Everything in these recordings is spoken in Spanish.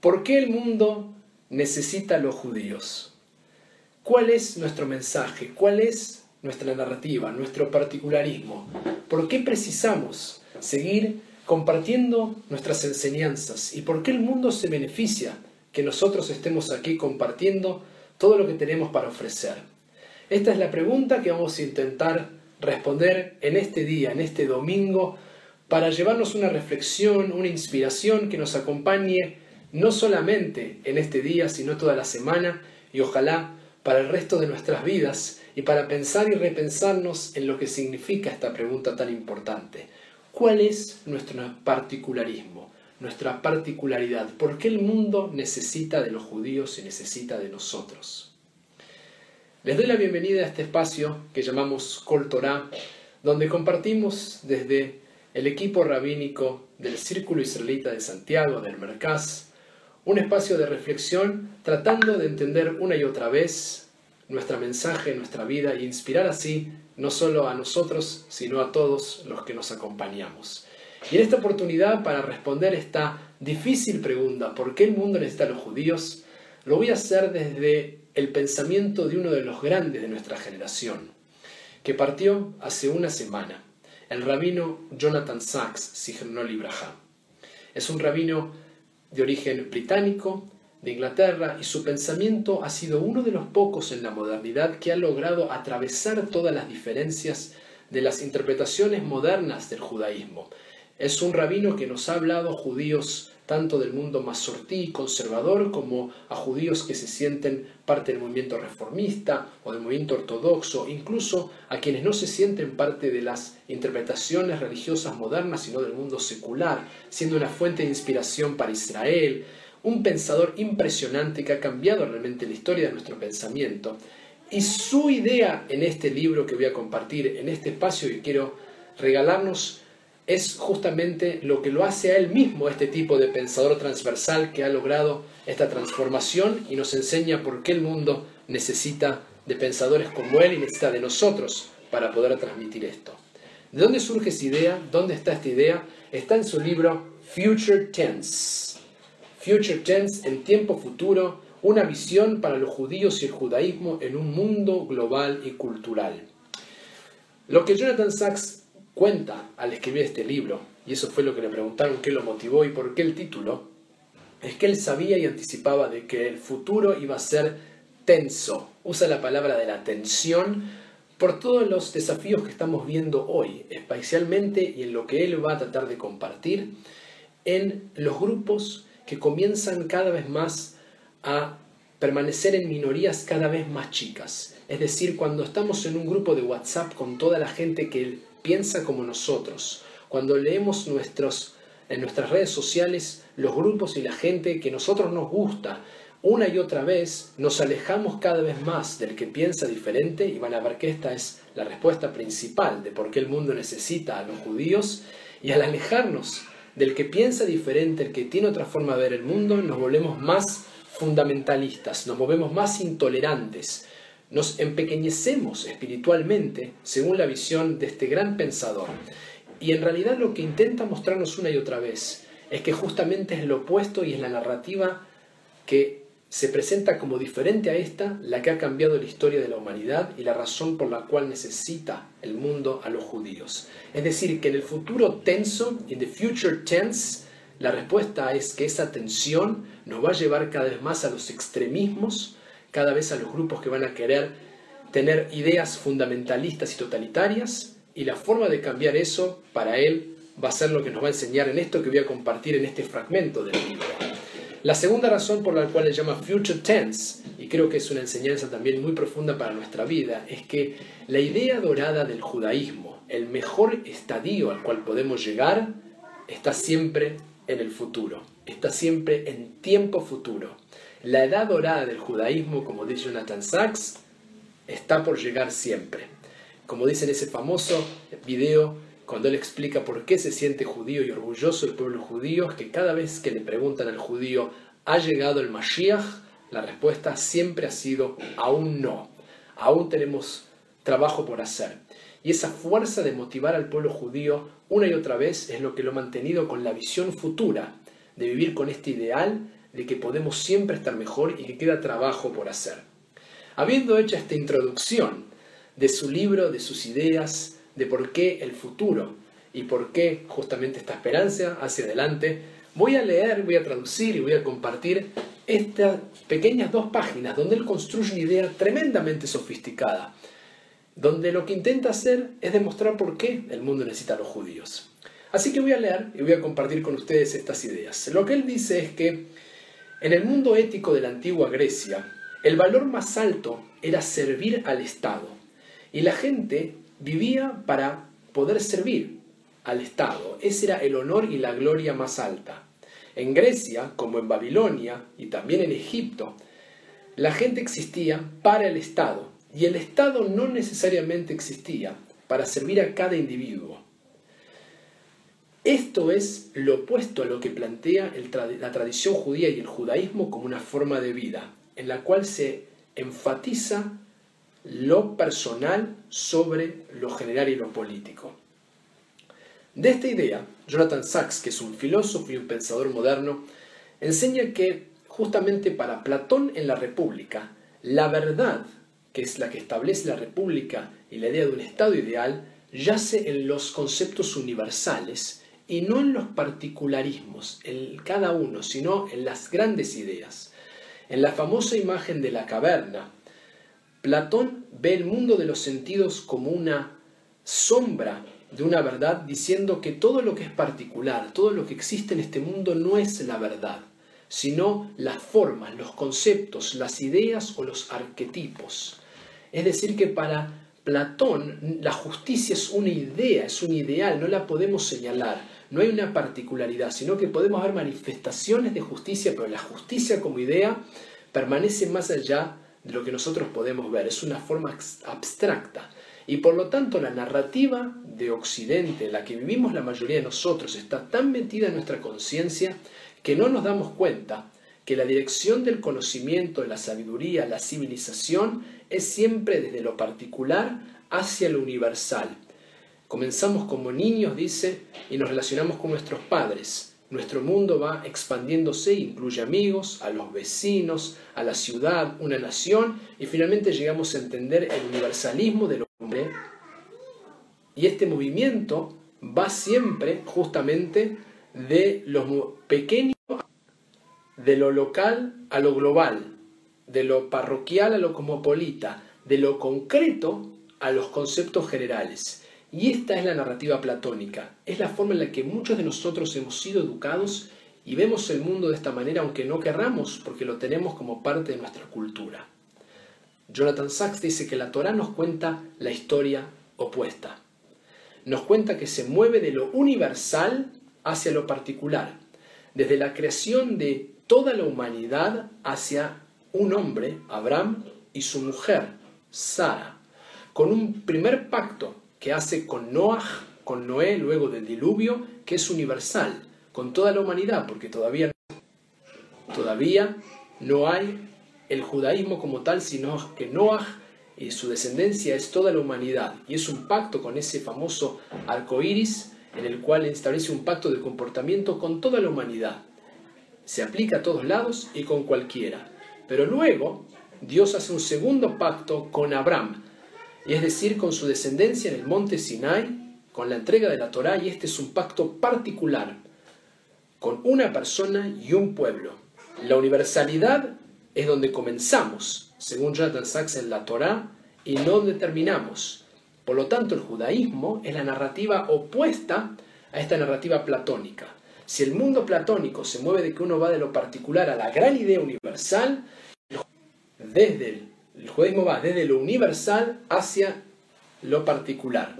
¿Por qué el mundo necesita a los judíos? ¿Cuál es nuestro mensaje? ¿Cuál es nuestra narrativa, nuestro particularismo? ¿Por qué precisamos seguir compartiendo nuestras enseñanzas? ¿Y por qué el mundo se beneficia que nosotros estemos aquí compartiendo todo lo que tenemos para ofrecer? Esta es la pregunta que vamos a intentar responder en este día, en este domingo, para llevarnos una reflexión, una inspiración que nos acompañe no solamente en este día, sino toda la semana y ojalá para el resto de nuestras vidas y para pensar y repensarnos en lo que significa esta pregunta tan importante. ¿Cuál es nuestro particularismo, nuestra particularidad? ¿Por qué el mundo necesita de los judíos y necesita de nosotros? Les doy la bienvenida a este espacio que llamamos Kol Torah, donde compartimos desde el equipo rabínico del Círculo Israelita de Santiago, del Mercaz, un espacio de reflexión tratando de entender una y otra vez nuestro mensaje, nuestra vida e inspirar así no solo a nosotros, sino a todos los que nos acompañamos. Y en esta oportunidad, para responder esta difícil pregunta, ¿por qué el mundo necesita a los judíos? Lo voy a hacer desde el pensamiento de uno de los grandes de nuestra generación, que partió hace una semana, el rabino Jonathan Sachs, Signol Ibrahim. Es un rabino de origen británico, de Inglaterra, y su pensamiento ha sido uno de los pocos en la modernidad que ha logrado atravesar todas las diferencias de las interpretaciones modernas del judaísmo. Es un rabino que nos ha hablado judíos tanto del mundo masortí conservador como a judíos que se sienten parte del movimiento reformista o del movimiento ortodoxo, incluso a quienes no se sienten parte de las interpretaciones religiosas modernas, sino del mundo secular, siendo una fuente de inspiración para Israel, un pensador impresionante que ha cambiado realmente la historia de nuestro pensamiento. Y su idea en este libro que voy a compartir, en este espacio que quiero regalarnos, es justamente lo que lo hace a él mismo, este tipo de pensador transversal que ha logrado esta transformación y nos enseña por qué el mundo necesita de pensadores como él y necesita de nosotros para poder transmitir esto. ¿De dónde surge esa idea? ¿Dónde está esta idea? Está en su libro Future Tense. Future Tense, el tiempo futuro, una visión para los judíos y el judaísmo en un mundo global y cultural. Lo que Jonathan Sachs cuenta al escribir este libro, y eso fue lo que le preguntaron qué lo motivó y por qué el título, es que él sabía y anticipaba de que el futuro iba a ser tenso. Usa la palabra de la tensión por todos los desafíos que estamos viendo hoy, especialmente y en lo que él va a tratar de compartir, en los grupos que comienzan cada vez más a permanecer en minorías cada vez más chicas. Es decir, cuando estamos en un grupo de WhatsApp con toda la gente que piensa como nosotros. Cuando leemos nuestros, en nuestras redes sociales los grupos y la gente que nosotros nos gusta, una y otra vez nos alejamos cada vez más del que piensa diferente y van a ver que esta es la respuesta principal de por qué el mundo necesita a los judíos y al alejarnos del que piensa diferente, el que tiene otra forma de ver el mundo, nos volvemos más fundamentalistas, nos volvemos más intolerantes, nos empequeñecemos espiritualmente según la visión de este gran pensador. Y en realidad lo que intenta mostrarnos una y otra vez es que justamente es lo opuesto y es la narrativa que se presenta como diferente a esta la que ha cambiado la historia de la humanidad y la razón por la cual necesita el mundo a los judíos. Es decir, que en el futuro tenso, in the future tense, la respuesta es que esa tensión nos va a llevar cada vez más a los extremismos, cada vez a los grupos que van a querer tener ideas fundamentalistas y totalitarias y la forma de cambiar eso para él va a ser lo que nos va a enseñar en esto que voy a compartir en este fragmento del libro. La segunda razón por la cual le llama Future Tense, y creo que es una enseñanza también muy profunda para nuestra vida, es que la idea dorada del judaísmo, el mejor estadio al cual podemos llegar, está siempre en el futuro, está siempre en tiempo futuro. La edad dorada del judaísmo, como dice Jonathan Sachs, está por llegar siempre. Como dice en ese famoso video, cuando él explica por qué se siente judío y orgulloso el pueblo judío, que cada vez que le preguntan al judío, ¿ha llegado el Mashiach? La respuesta siempre ha sido, aún no. Aún tenemos trabajo por hacer. Y esa fuerza de motivar al pueblo judío una y otra vez es lo que lo ha mantenido con la visión futura de vivir con este ideal de que podemos siempre estar mejor y que queda trabajo por hacer. Habiendo hecho esta introducción de su libro, de sus ideas, de por qué el futuro y por qué justamente esta esperanza hacia adelante, voy a leer, voy a traducir y voy a compartir estas pequeñas dos páginas donde él construye una idea tremendamente sofisticada, donde lo que intenta hacer es demostrar por qué el mundo necesita a los judíos. Así que voy a leer y voy a compartir con ustedes estas ideas. Lo que él dice es que en el mundo ético de la antigua Grecia, el valor más alto era servir al Estado. Y la gente vivía para poder servir al Estado. Ese era el honor y la gloria más alta. En Grecia, como en Babilonia y también en Egipto, la gente existía para el Estado y el Estado no necesariamente existía para servir a cada individuo. Esto es lo opuesto a lo que plantea la tradición judía y el judaísmo como una forma de vida, en la cual se enfatiza lo personal sobre lo general y lo político. De esta idea, Jonathan Sachs, que es un filósofo y un pensador moderno, enseña que justamente para Platón en la República, la verdad, que es la que establece la República y la idea de un Estado ideal, yace en los conceptos universales y no en los particularismos, en cada uno, sino en las grandes ideas. En la famosa imagen de la caverna, Platón ve el mundo de los sentidos como una sombra de una verdad diciendo que todo lo que es particular, todo lo que existe en este mundo no es la verdad, sino las formas, los conceptos, las ideas o los arquetipos. Es decir, que para Platón la justicia es una idea, es un ideal, no la podemos señalar, no hay una particularidad, sino que podemos ver manifestaciones de justicia, pero la justicia como idea permanece más allá de lo que nosotros podemos ver, es una forma abstracta. Y por lo tanto la narrativa de Occidente, la que vivimos la mayoría de nosotros, está tan metida en nuestra conciencia que no nos damos cuenta que la dirección del conocimiento, de la sabiduría, la civilización, es siempre desde lo particular hacia lo universal. Comenzamos como niños, dice, y nos relacionamos con nuestros padres. Nuestro mundo va expandiéndose, incluye amigos, a los vecinos, a la ciudad, una nación, y finalmente llegamos a entender el universalismo del hombre. Y este movimiento va siempre justamente de lo pequeño, de lo local a lo global, de lo parroquial a lo cosmopolita, de lo concreto a los conceptos generales. Y esta es la narrativa platónica, es la forma en la que muchos de nosotros hemos sido educados y vemos el mundo de esta manera aunque no querramos porque lo tenemos como parte de nuestra cultura. Jonathan Sachs dice que la Torah nos cuenta la historia opuesta. Nos cuenta que se mueve de lo universal hacia lo particular, desde la creación de toda la humanidad hacia un hombre, Abraham, y su mujer, Sara, con un primer pacto que hace con Noah, con Noé, luego del diluvio, que es universal, con toda la humanidad, porque todavía, todavía no hay el judaísmo como tal, sino que Noah y su descendencia es toda la humanidad. Y es un pacto con ese famoso arco iris, en el cual establece un pacto de comportamiento con toda la humanidad. Se aplica a todos lados y con cualquiera. Pero luego Dios hace un segundo pacto con Abraham, y es decir, con su descendencia en el monte Sinai, con la entrega de la Torá, y este es un pacto particular, con una persona y un pueblo. La universalidad es donde comenzamos, según Jonathan Sachs en la Torá, y no donde terminamos. Por lo tanto, el judaísmo es la narrativa opuesta a esta narrativa platónica. Si el mundo platónico se mueve de que uno va de lo particular a la gran idea universal, desde el el judaísmo va desde lo universal hacia lo particular.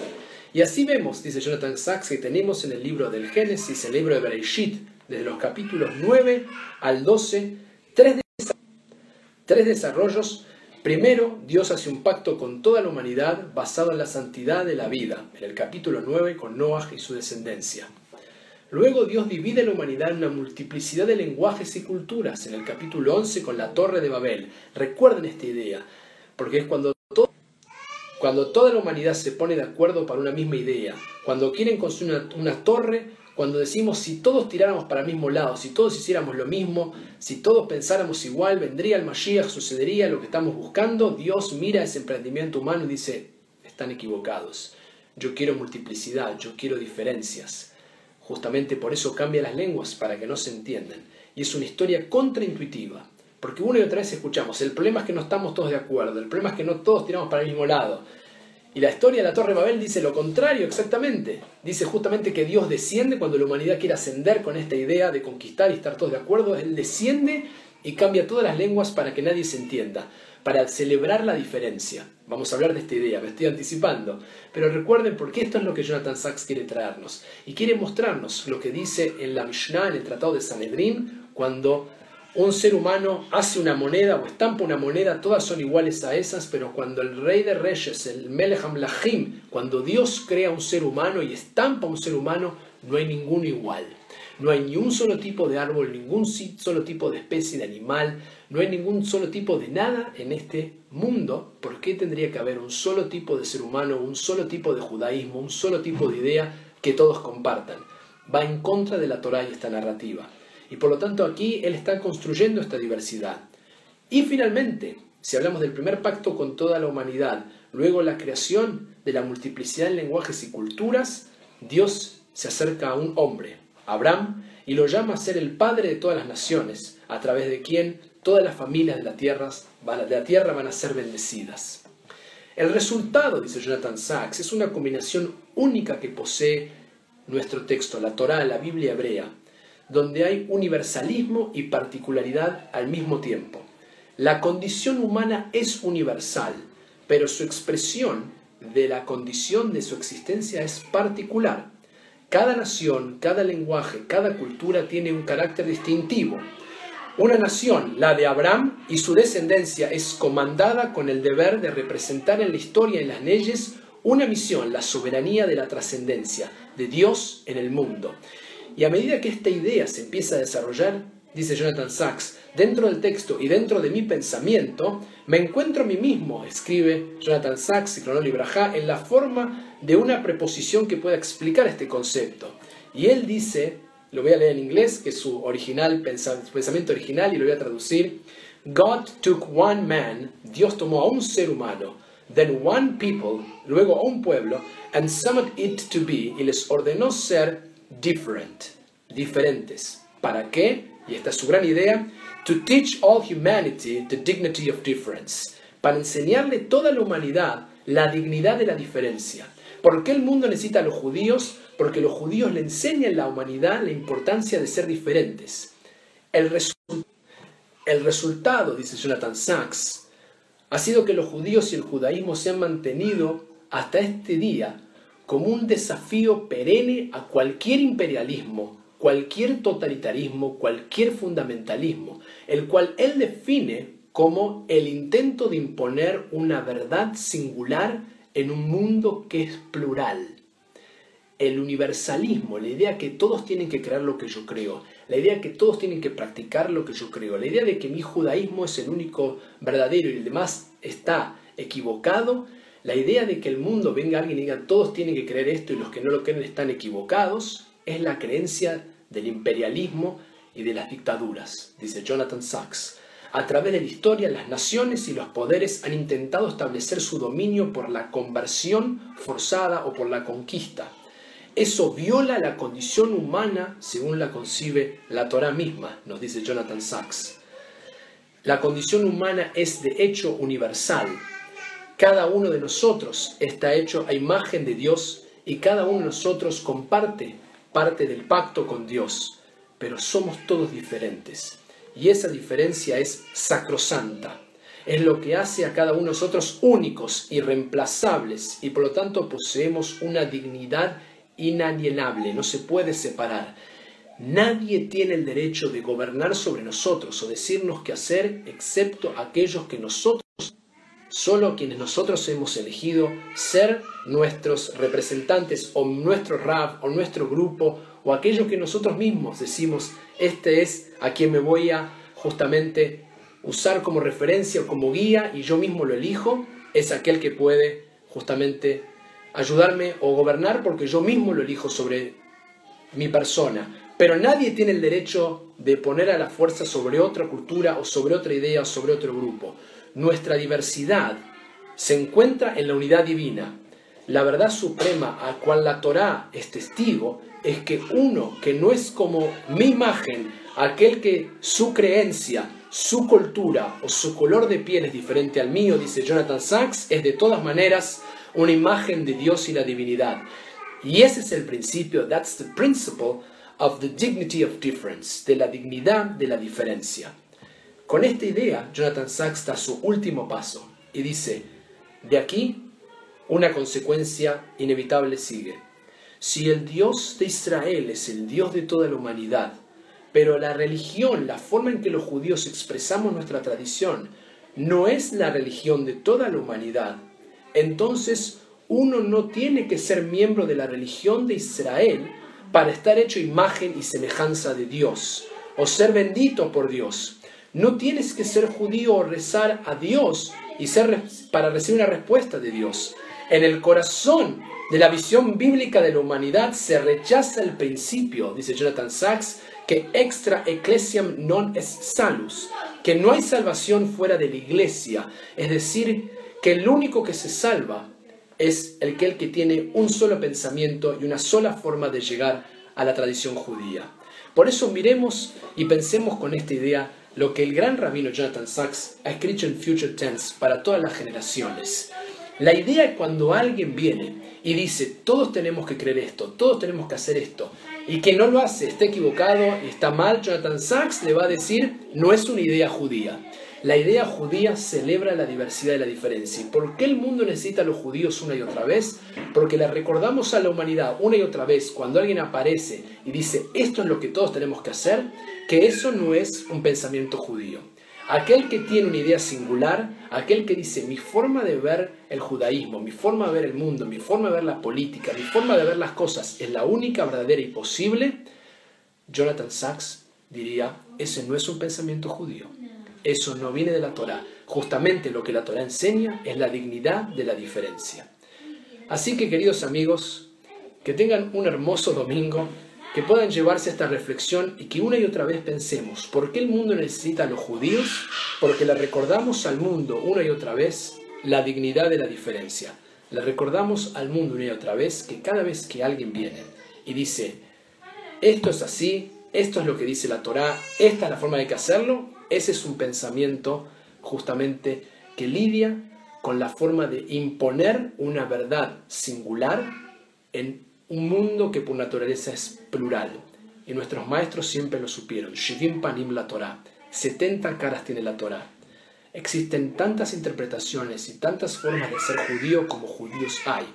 Y así vemos, dice Jonathan Sachs, que tenemos en el libro del Génesis, el libro de Bereshit, desde los capítulos 9 al 12, tres, tres desarrollos. Primero, Dios hace un pacto con toda la humanidad basado en la santidad de la vida, en el capítulo 9 con Noah y su descendencia. Luego Dios divide la humanidad en una multiplicidad de lenguajes y culturas, en el capítulo 11 con la Torre de Babel. Recuerden esta idea, porque es cuando, toda la humanidad se pone de acuerdo para una misma idea, cuando quieren construir una, torre cuando decimos si todos tiráramos para el mismo lado, si todos hiciéramos lo mismo, si todos pensáramos igual, vendría el Mashiach, sucedería lo que estamos buscando, Dios mira ese emprendimiento humano y dice, están equivocados. Yo quiero multiplicidad, yo quiero diferencias. Justamente por eso cambia las lenguas, para que no se entiendan. Y es una historia contraintuitiva, porque una y otra vez escuchamos, el problema es que no estamos todos de acuerdo, el problema es que no todos tiramos para el mismo lado. Y la historia de la Torre Babel dice lo contrario exactamente. Dice justamente que Dios desciende cuando la humanidad quiere ascender con esta idea de conquistar y estar todos de acuerdo. Él desciende y cambia todas las lenguas para que nadie se entienda, para celebrar la diferencia. Vamos a hablar de esta idea, me estoy anticipando. Pero recuerden porque esto es lo que Jonathan Sachs quiere traernos. Y quiere mostrarnos lo que dice en la Mishnah, en el Tratado de Sanedrín, cuando un ser humano hace una moneda o estampa una moneda, todas son iguales a esas, pero cuando el rey de reyes, el Melech Lahim, cuando Dios crea un ser humano y estampa un ser humano, no hay ninguno igual. No hay ni un solo tipo de árbol, ningún solo tipo de especie de animal, no hay ningún solo tipo de nada en este mundo. ¿Por qué tendría que haber un solo tipo de ser humano, un solo tipo de judaísmo, un solo tipo de idea que todos compartan? Va en contra de la Torah y esta narrativa. Y por lo tanto aquí él está construyendo esta diversidad. Y finalmente, si hablamos del primer pacto con toda la humanidad, luego la creación de la multiplicidad de lenguajes y culturas, Dios se acerca a un hombre, Abraham, y lo llama a ser el padre de todas las naciones, a través de quien todas las familias de la tierra, de la tierra van a ser bendecidas. El resultado, dice Jonathan Sachs, es una combinación única que posee nuestro texto, la Torá, la Biblia hebrea, donde hay universalismo y particularidad al mismo tiempo. La condición humana es universal, pero su expresión de la condición de su existencia es particular. Cada nación, cada lenguaje, cada cultura tiene un carácter distintivo. Una nación, la de Abraham y su descendencia, es comandada con el deber de representar en la historia y en las leyes una misión, la soberanía de la trascendencia de Dios en el mundo. Y a medida que esta idea se empieza a desarrollar, dice Jonathan Sachs, dentro del texto y dentro de mi pensamiento, me encuentro a mí mismo, escribe Jonathan Sachs y Cronoli Braja, en la forma de una preposición que pueda explicar este concepto. Y él dice, lo voy a leer en inglés, que es su original pensamiento original, y lo voy a traducir. God took one man, Dios tomó a un ser humano, then one people, luego a un pueblo, and summoned it to be, y les ordenó ser different, diferentes. ¿Para qué? Y esta es su gran idea, to teach all humanity the dignity of difference, para enseñarle toda la humanidad la dignidad de la diferencia. ¿Por qué el mundo necesita a los judíos? Porque los judíos le enseñan a la humanidad la importancia de ser diferentes. El, el resultado, dice Jonathan Sachs, ha sido que los judíos y el judaísmo se han mantenido hasta este día como un desafío perenne a cualquier imperialismo, cualquier totalitarismo, cualquier fundamentalismo, el cual él define como el intento de imponer una verdad singular en un mundo que es plural. El universalismo, la idea que todos tienen que creer lo que yo creo, la idea que todos tienen que practicar lo que yo creo, la idea de que mi judaísmo es el único verdadero y el demás está equivocado, la idea de que el mundo venga alguien y diga todos tienen que creer esto y los que no lo creen están equivocados es la creencia del imperialismo y de las dictaduras, dice Jonathan Sachs. A través de la historia, las naciones y los poderes han intentado establecer su dominio por la conversión forzada o por la conquista. Eso viola la condición humana según la concibe la Torah misma, nos dice Jonathan Sachs. La condición humana es de hecho universal, cada uno de nosotros está hecho a imagen de Dios y cada uno de nosotros comparte parte del pacto con Dios, pero somos todos diferentes. Y esa diferencia es sacrosanta. Es lo que hace a cada uno de nosotros únicos, irreemplazables, y por lo tanto poseemos una dignidad inalienable, no se puede separar. Nadie tiene el derecho de gobernar sobre nosotros o decirnos qué hacer, excepto aquellos que nosotros solo quienes nosotros hemos elegido ser nuestros representantes o nuestro rap o nuestro grupo o aquello que nosotros mismos decimos, este es a quien me voy a justamente usar como referencia o como guía y yo mismo lo elijo, es aquel que puede justamente ayudarme o gobernar porque yo mismo lo elijo sobre mi persona, pero nadie tiene el derecho de poner a la fuerza sobre otra cultura o sobre otra idea o sobre otro grupo. Nuestra diversidad se encuentra en la unidad divina. La verdad suprema a cual la Torá es testigo es que uno que no es como mi imagen, aquel que su creencia, su cultura o su color de piel es diferente al mío, dice Jonathan Sachs, es de todas maneras una imagen de Dios y la divinidad. Y ese es el principio, that's the principle of the dignity of difference, de la dignidad de la diferencia. Con esta idea, Jonathan Sachs da su último paso y dice, de aquí una consecuencia inevitable sigue. Si el Dios de Israel es el Dios de toda la humanidad, pero la religión, la forma en que los judíos expresamos nuestra tradición, no es la religión de toda la humanidad, entonces uno no tiene que ser miembro de la religión de Israel para estar hecho imagen y semejanza de Dios o ser bendito por Dios. No tienes que ser judío o rezar a Dios y ser para recibir una respuesta de Dios. En el corazón de la visión bíblica de la humanidad se rechaza el principio, dice Jonathan Sachs, que extra ecclesiam non es salus, que no hay salvación fuera de la iglesia, es decir, que el único que se salva es el el que tiene un solo pensamiento y una sola forma de llegar a la tradición judía. Por eso miremos y pensemos con esta idea lo que el gran rabino Jonathan Sachs ha escrito en Future Tense para todas las generaciones. La idea cuando alguien viene y dice, todos tenemos que creer esto, todos tenemos que hacer esto, y que no lo hace, está equivocado está mal, Jonathan Sachs le va a decir, no es una idea judía. La idea judía celebra la diversidad y la diferencia. ¿Y por qué el mundo necesita a los judíos una y otra vez? Porque le recordamos a la humanidad una y otra vez cuando alguien aparece y dice esto es lo que todos tenemos que hacer, que eso no es un pensamiento judío. Aquel que tiene una idea singular, aquel que dice mi forma de ver el judaísmo, mi forma de ver el mundo, mi forma de ver la política, mi forma de ver las cosas es la única, verdadera y posible, Jonathan Sachs diría, ese no es un pensamiento judío, eso no viene de la Torah. Justamente lo que la Torah enseña es la dignidad de la diferencia. Así que queridos amigos, que tengan un hermoso domingo que puedan llevarse a esta reflexión y que una y otra vez pensemos, ¿por qué el mundo necesita a los judíos? Porque le recordamos al mundo una y otra vez la dignidad de la diferencia. Le recordamos al mundo una y otra vez que cada vez que alguien viene y dice, esto es así, esto es lo que dice la Torá, esta es la forma de que hacerlo, ese es un pensamiento justamente que lidia con la forma de imponer una verdad singular en un mundo que por naturaleza es plural. Y nuestros maestros siempre lo supieron. Shivim Panim la Torah. 70 caras tiene la Torah. Existen tantas interpretaciones y tantas formas de ser judío como judíos hay.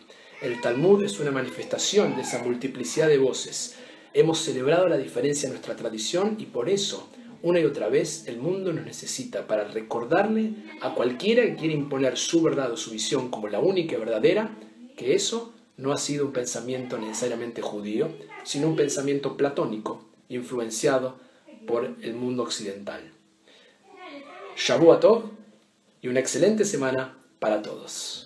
El Talmud es una manifestación de esa multiplicidad de voces. Hemos celebrado la diferencia en nuestra tradición y por eso, una y otra vez, el mundo nos necesita para recordarle a cualquiera que quiere imponer su verdad o su visión como la única y verdadera, que eso no ha sido un pensamiento necesariamente judío, sino un pensamiento platónico, influenciado por el mundo occidental. Shabu Tov y una excelente semana para todos.